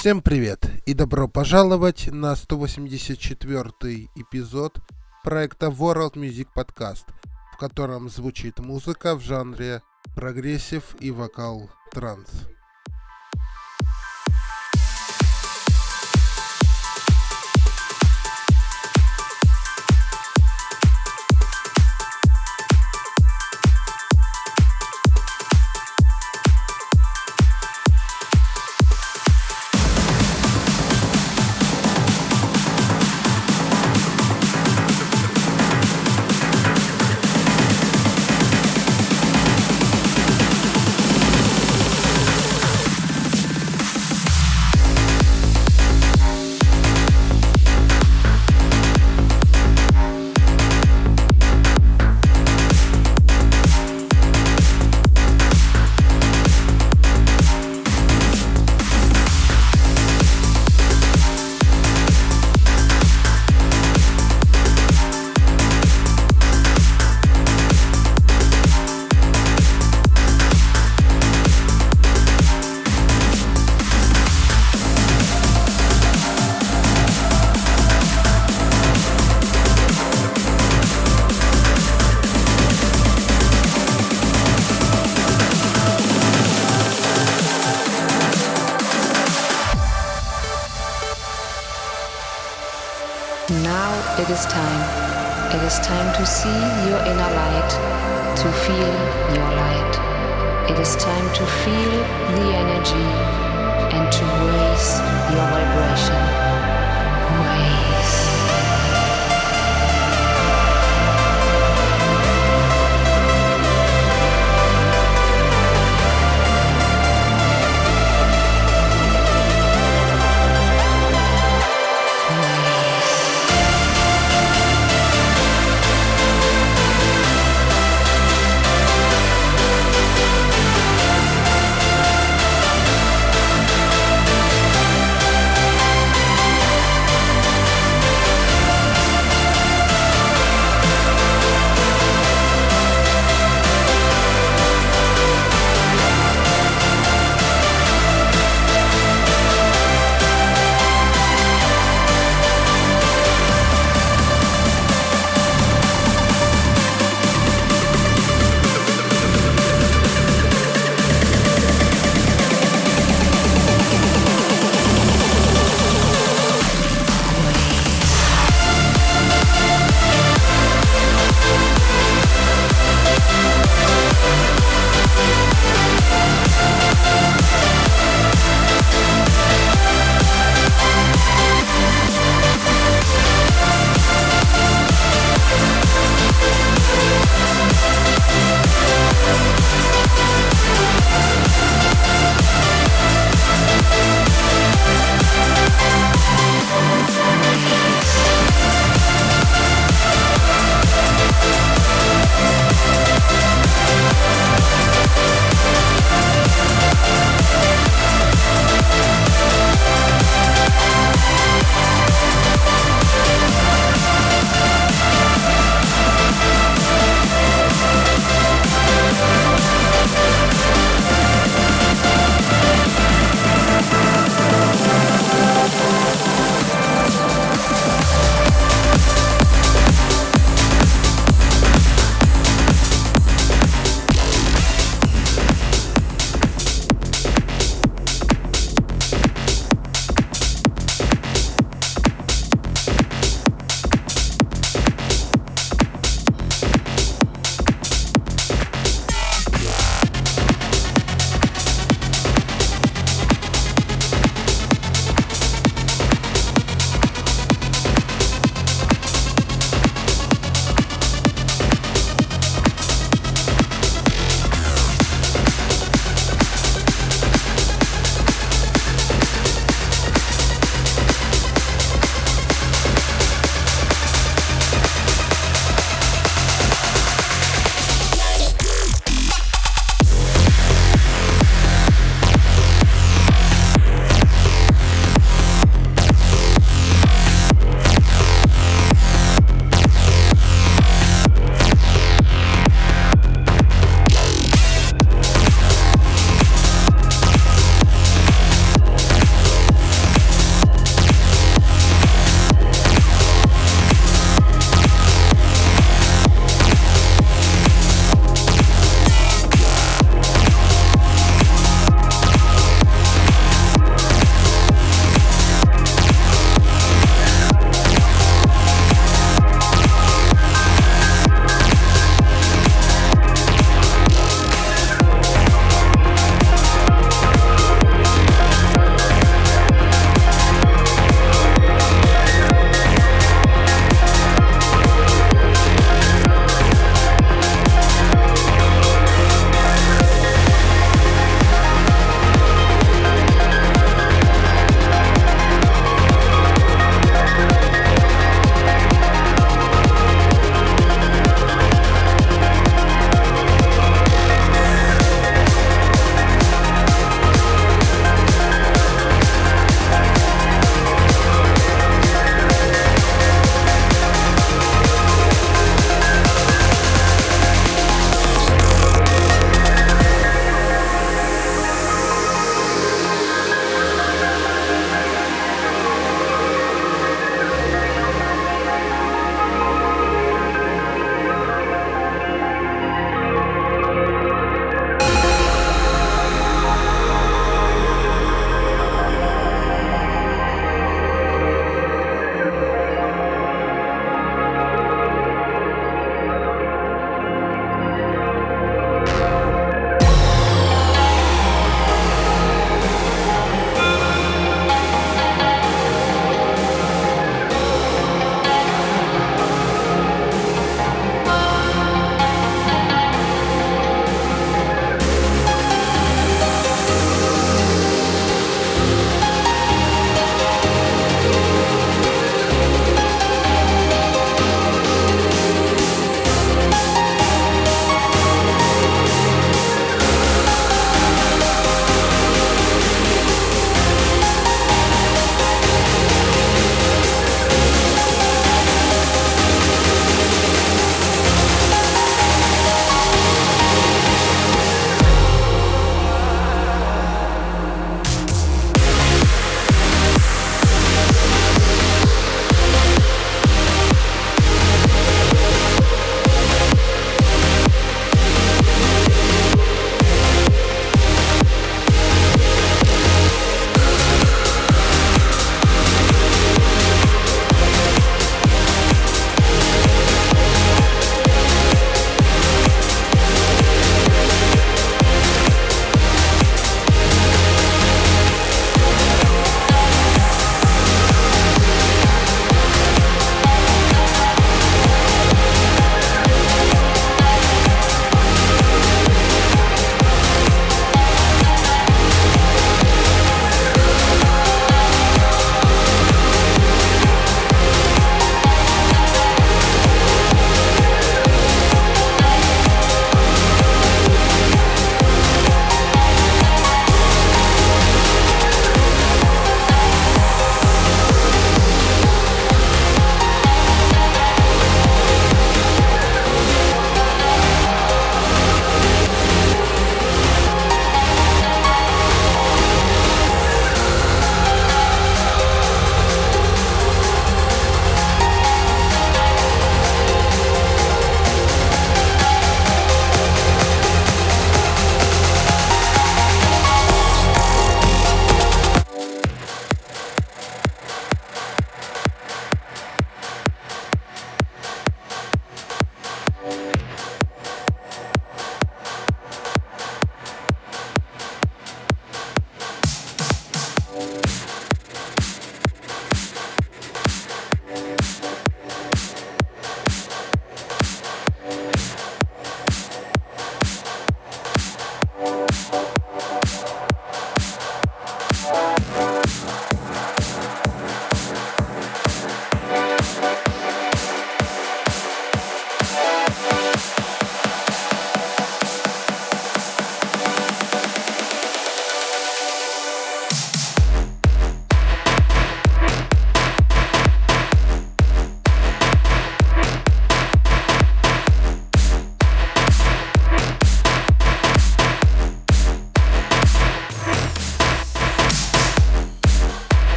Всем привет и добро пожаловать на 184 эпизод проекта World Music Podcast, в котором звучит музыка в жанре прогрессив и вокал транс. It is time. It is time to see your inner light, to feel your light. It is time to feel the energy and to raise your vibration. Raise.